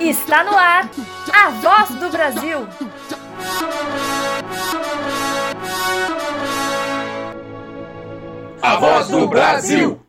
Está no ar a voz do Brasil. A voz do Brasil.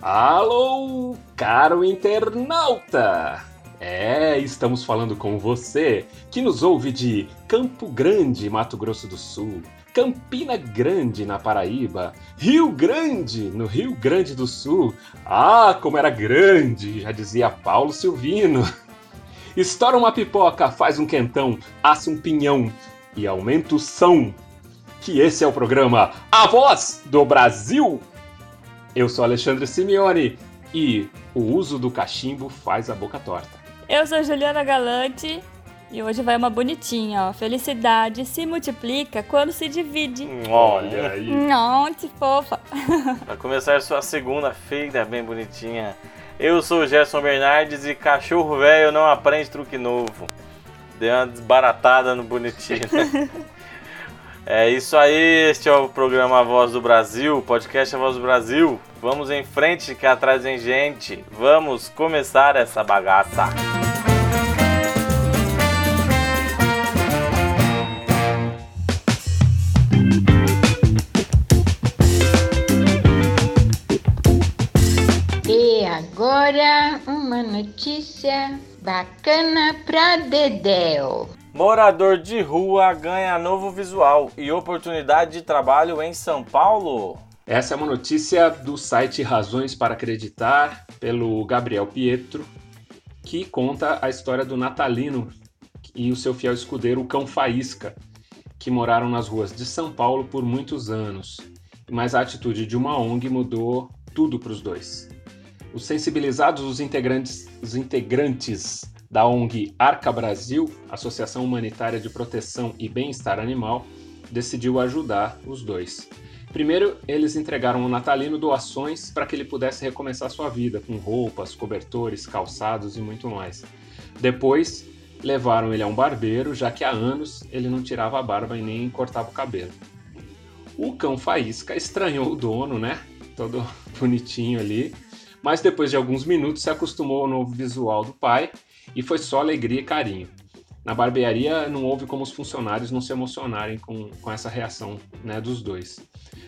Alô, caro internauta! É, estamos falando com você que nos ouve de Campo Grande, Mato Grosso do Sul, Campina Grande, na Paraíba, Rio Grande, no Rio Grande do Sul. Ah, como era grande, já dizia Paulo Silvino. Estoura uma pipoca, faz um quentão, assa um pinhão e aumenta o som. Que esse é o programa A Voz do Brasil. Eu sou Alexandre Simeone e o uso do cachimbo faz a boca torta. Eu sou Juliana Galante e hoje vai uma bonitinha, ó. Felicidade se multiplica quando se divide. Olha aí. Que fofa. Vai começar sua segunda-feira bem bonitinha. Eu sou o Gerson Bernardes e cachorro velho não aprende truque novo. Deu uma desbaratada no bonitinho. Né? é isso aí, este é o programa Voz do Brasil, podcast A Voz do Brasil. Vamos em frente que atrás vem gente. Vamos começar essa bagaça. agora uma notícia bacana pra Dedéu. Morador de rua ganha novo visual e oportunidade de trabalho em São Paulo. Essa é uma notícia do site Razões para Acreditar, pelo Gabriel Pietro, que conta a história do Natalino e o seu fiel escudeiro, o Cão Faísca, que moraram nas ruas de São Paulo por muitos anos. Mas a atitude de uma ONG mudou tudo para os dois. Os sensibilizados, os integrantes, os integrantes da ONG Arca Brasil, Associação Humanitária de Proteção e Bem-Estar Animal, decidiu ajudar os dois. Primeiro, eles entregaram ao Natalino doações para que ele pudesse recomeçar sua vida, com roupas, cobertores, calçados e muito mais. Depois, levaram ele a um barbeiro, já que há anos ele não tirava a barba e nem cortava o cabelo. O cão Faísca estranhou o dono, né? Todo bonitinho ali, mas depois de alguns minutos se acostumou ao novo visual do pai e foi só alegria e carinho. Na barbearia não houve como os funcionários não se emocionarem com, com essa reação né, dos dois.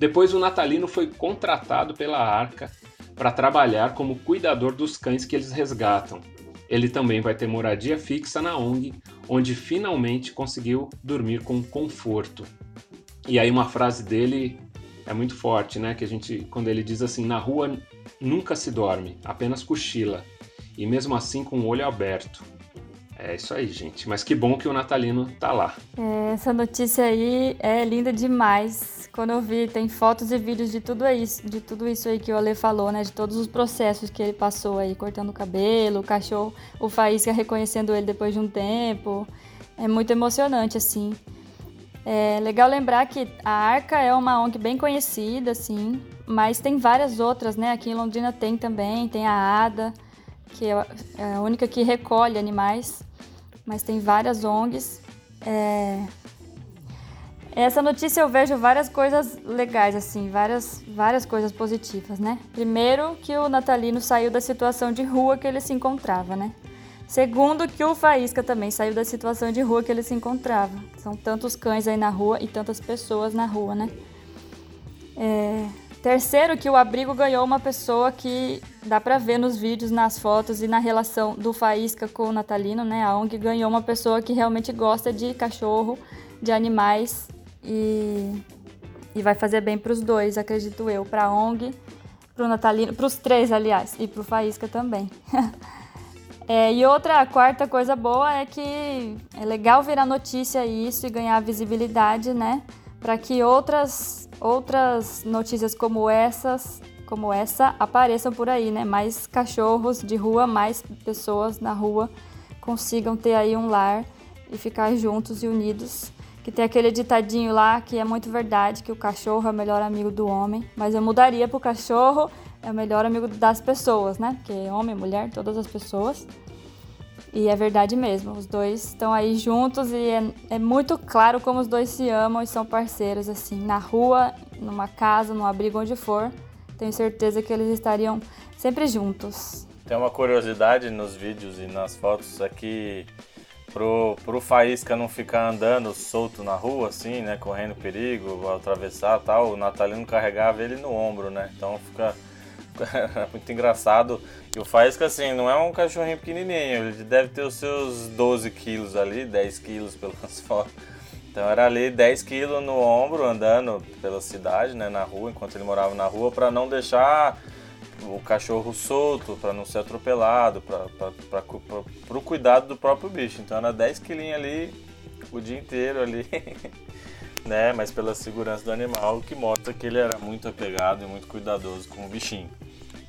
Depois o Natalino foi contratado pela Arca para trabalhar como cuidador dos cães que eles resgatam. Ele também vai ter moradia fixa na ONG, onde finalmente conseguiu dormir com conforto. E aí uma frase dele é muito forte, né? Que a gente, quando ele diz assim, na rua nunca se dorme, apenas cochila. E mesmo assim com o olho aberto. É isso aí, gente. Mas que bom que o Natalino tá lá. É, essa notícia aí é linda demais. Quando eu vi, tem fotos e vídeos de tudo isso, de tudo isso aí que o Ale falou, né? De todos os processos que ele passou aí, cortando o cabelo, o cachorro, o Faísca reconhecendo ele depois de um tempo. É muito emocionante, assim. É legal lembrar que a Arca é uma ONG bem conhecida, assim, mas tem várias outras, né? Aqui em Londrina tem também, tem a ADA, que é, é a única que recolhe animais, mas tem várias ONGs. É... Essa notícia eu vejo várias coisas legais, assim, várias, várias coisas positivas, né? Primeiro, que o Natalino saiu da situação de rua que ele se encontrava, né? Segundo, que o Faísca também saiu da situação de rua que ele se encontrava. São tantos cães aí na rua e tantas pessoas na rua, né? É... Terceiro, que o abrigo ganhou uma pessoa que dá pra ver nos vídeos, nas fotos e na relação do Faísca com o Natalino, né? A ONG ganhou uma pessoa que realmente gosta de cachorro, de animais e, e vai fazer bem para os dois, acredito eu, para a ONG, para o Natalino, para os três, aliás, e para o Faísca também. É, e outra, quarta coisa boa é que é legal virar notícia isso e ganhar visibilidade, né? Para que outras, outras notícias como essas, como essa, apareçam por aí, né? Mais cachorros de rua, mais pessoas na rua consigam ter aí um lar e ficar juntos e unidos. Que tem aquele ditadinho lá que é muito verdade, que o cachorro é o melhor amigo do homem, mas eu mudaria para o cachorro é o melhor amigo das pessoas, né? Porque homem, mulher, todas as pessoas. E é verdade mesmo, os dois estão aí juntos e é, é, muito claro como os dois se amam e são parceiros, assim, na rua, numa casa, num abrigo, onde for. Tenho certeza que eles estariam sempre juntos. Tem uma curiosidade nos vídeos e nas fotos aqui pro, pro Faísca não ficar andando solto na rua, assim, né? Correndo perigo, atravessar tal. O Natalino carregava ele no ombro, né? Então fica muito engraçado. E o Faísca, assim, não é um cachorrinho pequenininho, ele deve ter os seus 12 quilos ali, 10 quilos pelas fotos. Então era ali 10 quilos no ombro, andando pela cidade, né, na rua, enquanto ele morava na rua, para não deixar o cachorro solto, para não ser atropelado, para o cuidado do próprio bicho. Então era 10 quilinhos ali o dia inteiro ali, né, mas pela segurança do animal, o que mostra que ele era muito apegado e muito cuidadoso com o bichinho.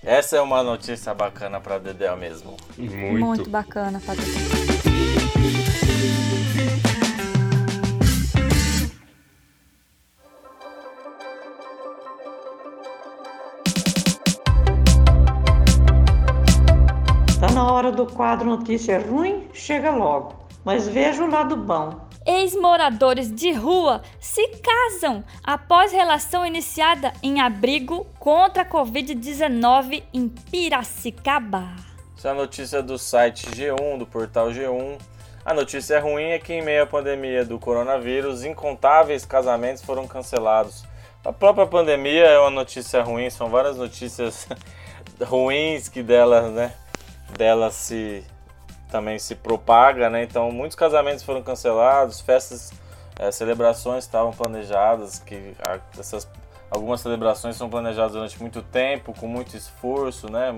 Essa é uma notícia bacana para Dedé mesmo. Muito. Muito bacana para. Tá na hora do quadro Notícia Ruim? Chega logo. Mas veja o lado bom. Ex-moradores de rua se casam após relação iniciada em abrigo contra a Covid-19 em Piracicaba. Essa é a notícia do site G1, do portal G1. A notícia ruim é que, em meio à pandemia do coronavírus, incontáveis casamentos foram cancelados. A própria pandemia é uma notícia ruim, são várias notícias ruins que delas, né, delas se também se propaga, né? Então muitos casamentos foram cancelados, festas, é, celebrações estavam planejadas, que essas algumas celebrações são planejadas durante muito tempo, com muito esforço, né?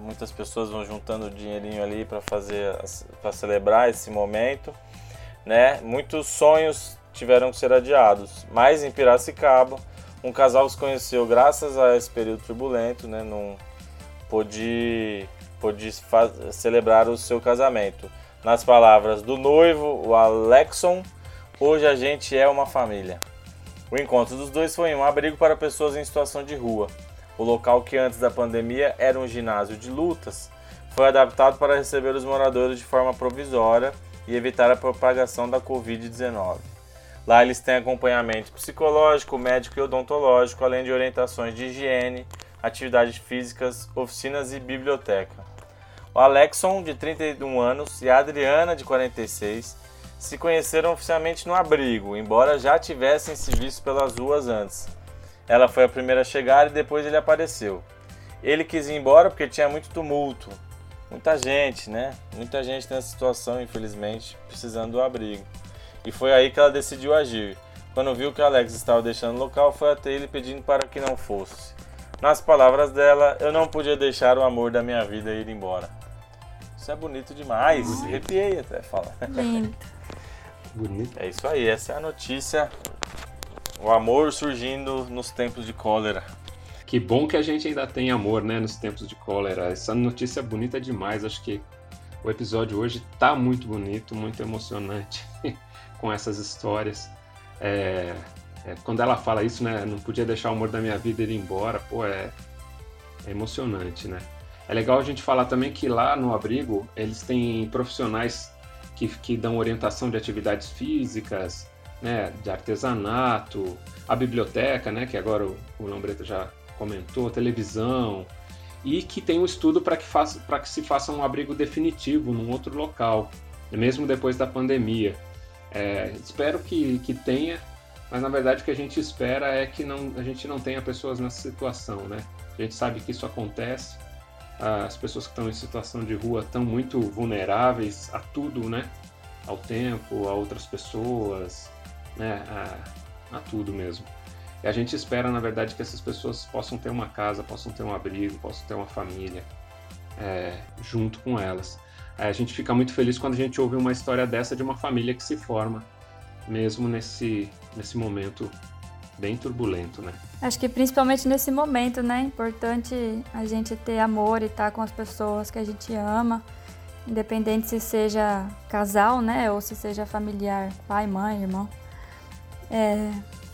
Muitas pessoas vão juntando dinheirinho ali para fazer, para celebrar esse momento, né? Muitos sonhos tiveram que ser adiados, mas em Piracicaba um casal se conheceu graças a esse período turbulento, né? Não pôde pôde celebrar o seu casamento. Nas palavras do noivo, o Alexon, hoje a gente é uma família. O encontro dos dois foi em um abrigo para pessoas em situação de rua. O local que antes da pandemia era um ginásio de lutas foi adaptado para receber os moradores de forma provisória e evitar a propagação da Covid-19. Lá eles têm acompanhamento psicológico, médico e odontológico, além de orientações de higiene, atividades físicas, oficinas e biblioteca. O Alexson, de 31 anos, e a Adriana, de 46, se conheceram oficialmente no abrigo, embora já tivessem se visto pelas ruas antes. Ela foi a primeira a chegar e depois ele apareceu. Ele quis ir embora porque tinha muito tumulto, muita gente, né? Muita gente nessa situação, infelizmente, precisando do abrigo. E foi aí que ela decidiu agir. Quando viu que Alex estava deixando o local, foi até ele pedindo para que não fosse. Nas palavras dela, eu não podia deixar o amor da minha vida ir embora. Isso é bonito demais. Bonito. Arrepiei até falar. Lindo. bonito. É isso aí, essa é a notícia. O amor surgindo nos tempos de cólera. Que bom que a gente ainda tem amor, né, nos tempos de cólera. Essa notícia é bonita demais. Acho que o episódio hoje tá muito bonito, muito emocionante com essas histórias. É, é, quando ela fala isso, né, não podia deixar o amor da minha vida ir embora, pô, é, é emocionante, né? É legal a gente falar também que lá no abrigo eles têm profissionais que, que dão orientação de atividades físicas, né, de artesanato, a biblioteca, né, que agora o, o Lambreta já comentou, televisão, e que tem um estudo para que, faça, que se faça um abrigo definitivo num outro local, mesmo depois da pandemia. É, espero que, que tenha, mas na verdade o que a gente espera é que não, a gente não tenha pessoas nessa situação, né? A gente sabe que isso acontece, as pessoas que estão em situação de rua estão muito vulneráveis a tudo, né? Ao tempo, a outras pessoas, né? A, a tudo mesmo. E a gente espera, na verdade, que essas pessoas possam ter uma casa, possam ter um abrigo, possam ter uma família é, junto com elas. É, a gente fica muito feliz quando a gente ouve uma história dessa de uma família que se forma, mesmo nesse, nesse momento bem turbulento, né? Acho que principalmente nesse momento, né? É importante a gente ter amor e estar com as pessoas que a gente ama, independente se seja casal, né? Ou se seja familiar, pai, mãe, irmão. É,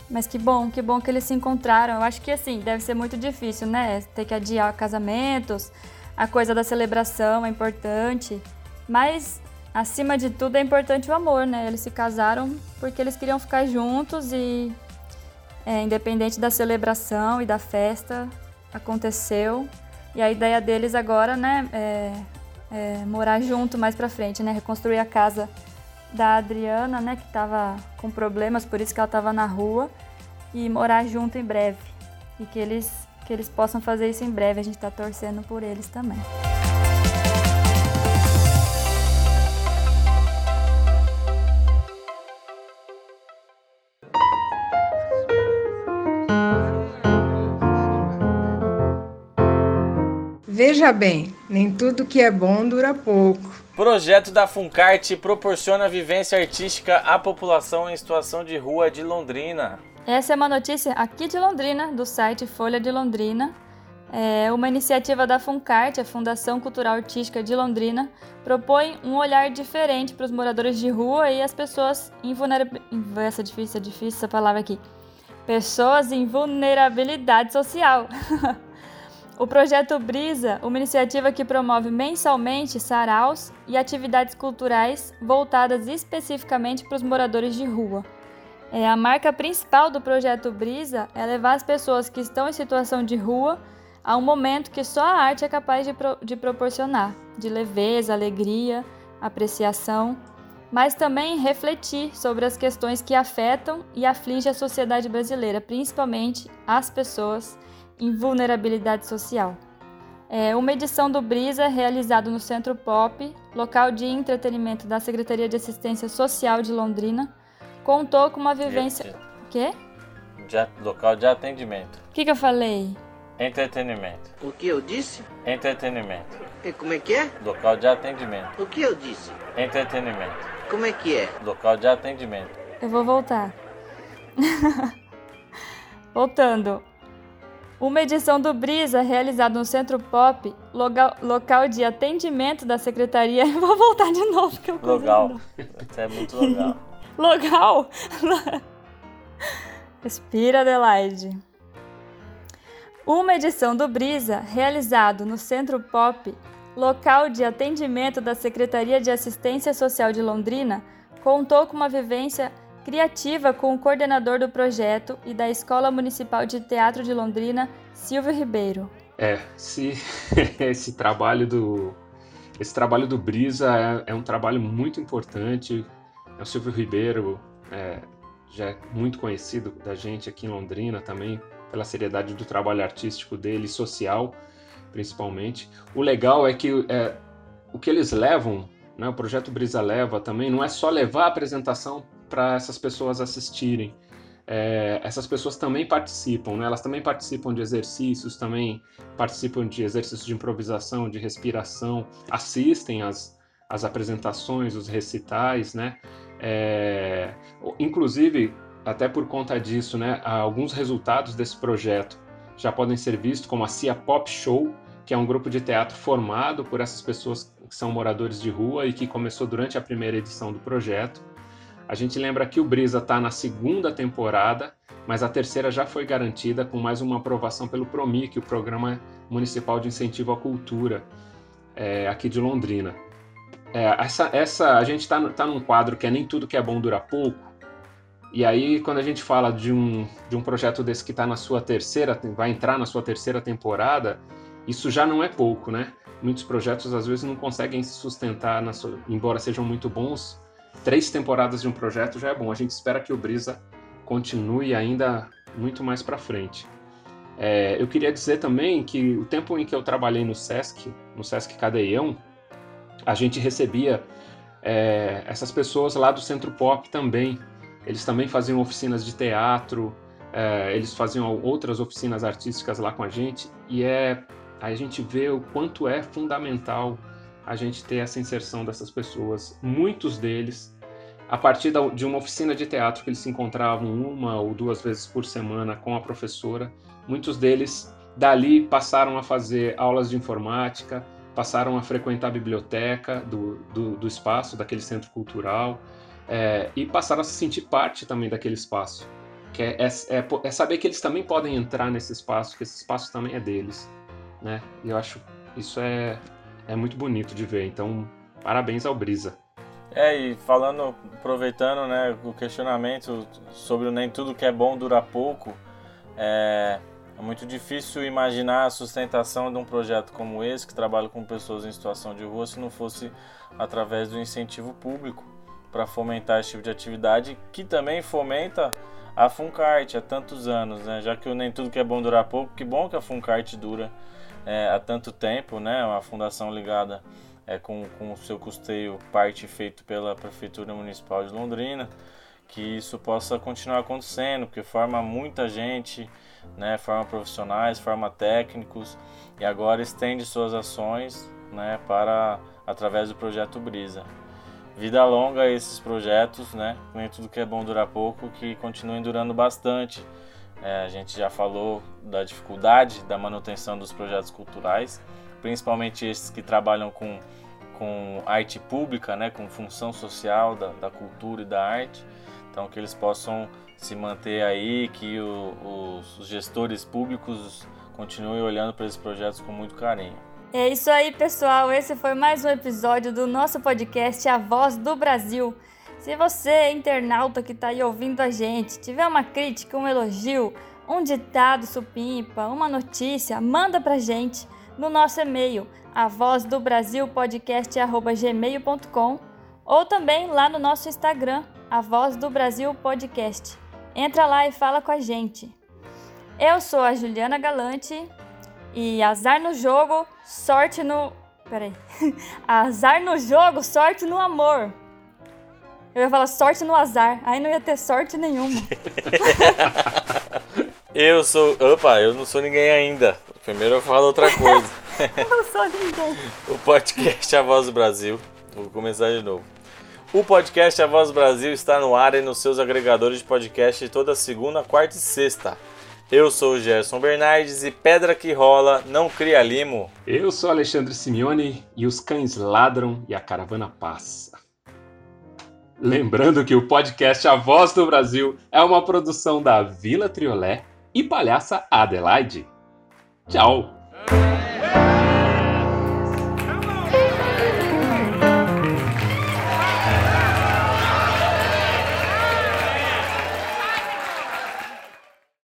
mas que bom, que bom que eles se encontraram. Eu acho que assim, deve ser muito difícil, né? Ter que adiar casamentos, a coisa da celebração é importante. Mas, acima de tudo, é importante o amor, né? Eles se casaram porque eles queriam ficar juntos e, é, independente da celebração e da festa, aconteceu. E a ideia deles agora, né, é, é morar junto mais pra frente, né? Reconstruir a casa da Adriana, né, que estava com problemas, por isso que ela estava na rua, e morar junto em breve. E que eles, que eles possam fazer isso em breve, a gente está torcendo por eles também. Veja bem, nem tudo que é bom dura pouco. Projeto da Funcarte proporciona vivência artística à população em situação de rua de Londrina. Essa é uma notícia aqui de Londrina, do site Folha de Londrina. É uma iniciativa da Funcarte, a Fundação Cultural Artística de Londrina, propõe um olhar diferente para os moradores de rua e as pessoas em vulnerabilidade. Essa é difícil, é difícil essa palavra aqui. Pessoas em vulnerabilidade social. O projeto Brisa, uma iniciativa que promove mensalmente saraus e atividades culturais voltadas especificamente para os moradores de rua. É, a marca principal do projeto Brisa é levar as pessoas que estão em situação de rua a um momento que só a arte é capaz de, pro, de proporcionar, de leveza, alegria, apreciação, mas também refletir sobre as questões que afetam e afligem a sociedade brasileira, principalmente as pessoas em vulnerabilidade social. É uma edição do Brisa realizado no Centro Pop, local de entretenimento da Secretaria de Assistência Social de Londrina, contou com uma vivência. O quê? De, local de atendimento. O que, que eu falei? Entretenimento. O que eu disse? Entretenimento. E como é que é? Local de atendimento. O que eu disse? Entretenimento. Como é que é? Local de atendimento. Eu vou voltar. Voltando. Uma edição do Brisa, realizada no Centro Pop, local, local de atendimento da secretaria. Vou voltar de novo, que eu Local. Isso é muito legal. Local? Respira, Adelaide. Uma edição do Brisa, realizado no Centro Pop, local de atendimento da Secretaria de Assistência Social de Londrina, contou com uma vivência criativa com o coordenador do projeto e da Escola Municipal de Teatro de Londrina, Silvio Ribeiro. É, se esse trabalho do esse trabalho do Brisa é, é um trabalho muito importante. É o Silvio Ribeiro é, já é muito conhecido da gente aqui em Londrina também pela seriedade do trabalho artístico dele, social, principalmente. O legal é que é, o que eles levam, né, o projeto Brisa leva também, não é só levar a apresentação para essas pessoas assistirem. É, essas pessoas também participam, né? elas também participam de exercícios, também participam de exercícios de improvisação, de respiração, assistem às, às apresentações, os recitais, né? É, inclusive, até por conta disso, né, alguns resultados desse projeto já podem ser vistos, como a CIA Pop Show, que é um grupo de teatro formado por essas pessoas que são moradores de rua e que começou durante a primeira edição do projeto. A gente lembra que o Brisa está na segunda temporada, mas a terceira já foi garantida com mais uma aprovação pelo PROMIC, o Programa Municipal de Incentivo à Cultura, é, aqui de Londrina. É, essa, essa, a gente está tá num quadro que é Nem Tudo Que É Bom Dura Pouco, e aí quando a gente fala de um, de um projeto desse que está na sua terceira, vai entrar na sua terceira temporada, isso já não é pouco, né? Muitos projetos às vezes não conseguem se sustentar, sua, embora sejam muito bons, três temporadas de um projeto já é bom. A gente espera que o Brisa continue ainda muito mais para frente. É, eu queria dizer também que o tempo em que eu trabalhei no Sesc, no Sesc Cadeião, a gente recebia é, essas pessoas lá do Centro Pop também. Eles também faziam oficinas de teatro, é, eles faziam outras oficinas artísticas lá com a gente, e é a gente vê o quanto é fundamental a gente ter essa inserção dessas pessoas. Muitos deles, a partir de uma oficina de teatro que eles se encontravam uma ou duas vezes por semana com a professora, muitos deles dali passaram a fazer aulas de informática, passaram a frequentar a biblioteca do, do, do espaço, daquele centro cultural, é, e passaram a se sentir parte também daquele espaço. Que é, é, é, é, saber que eles também podem entrar nesse espaço, que esse espaço também é deles. Né? E eu acho isso é, é muito bonito de ver. Então, Parabéns ao Brisa. É, e falando, aproveitando né, o questionamento sobre o nem tudo que é bom dura pouco, é, é muito difícil imaginar a sustentação de um projeto como esse, que trabalha com pessoas em situação de rua, se não fosse através do incentivo público para fomentar esse tipo de atividade, que também fomenta a Funcart há tantos anos, né? Já que nem tudo que é bom dura pouco, que bom que a Funcart dura é, há tanto tempo, né? Uma fundação ligada é, com, com o seu custeio, parte feito pela Prefeitura Municipal de Londrina, que isso possa continuar acontecendo, porque forma muita gente, né? Forma profissionais, forma técnicos e agora estende suas ações, né? Para através do projeto Brisa vida longa a esses projetos, né? Nem tudo que é bom dura pouco, que continuem durando bastante. É, a gente já falou da dificuldade da manutenção dos projetos culturais, principalmente esses que trabalham com, com arte pública, né? Com função social da, da cultura e da arte. Então que eles possam se manter aí, que o, os, os gestores públicos continuem olhando para esses projetos com muito carinho. É isso aí, pessoal. Esse foi mais um episódio do nosso podcast A Voz do Brasil. Se você, internauta que está aí ouvindo a gente, tiver uma crítica, um elogio, um ditado supimpa, uma notícia, manda pra gente no nosso e-mail, avozdobrasilpodcast@gmail.com ou também lá no nosso Instagram, A Voz do Brasil Podcast. Entra lá e fala com a gente. Eu sou a Juliana Galante e azar no jogo, sorte no. Peraí. azar no jogo, sorte no amor. Eu ia falar sorte no azar, aí não ia ter sorte nenhuma. eu sou. Opa, eu não sou ninguém ainda. Primeiro eu falo outra coisa. eu não sou ninguém. o podcast A Voz do Brasil. Vou começar de novo. O podcast A Voz do Brasil está no ar e nos seus agregadores de podcast toda segunda, quarta e sexta. Eu sou o Gerson Bernardes e pedra que rola não cria limo. Eu sou Alexandre Simeone e os cães ladram e a caravana passa. Lembrando que o podcast A Voz do Brasil é uma produção da Vila Triolé e Palhaça Adelaide. Tchau!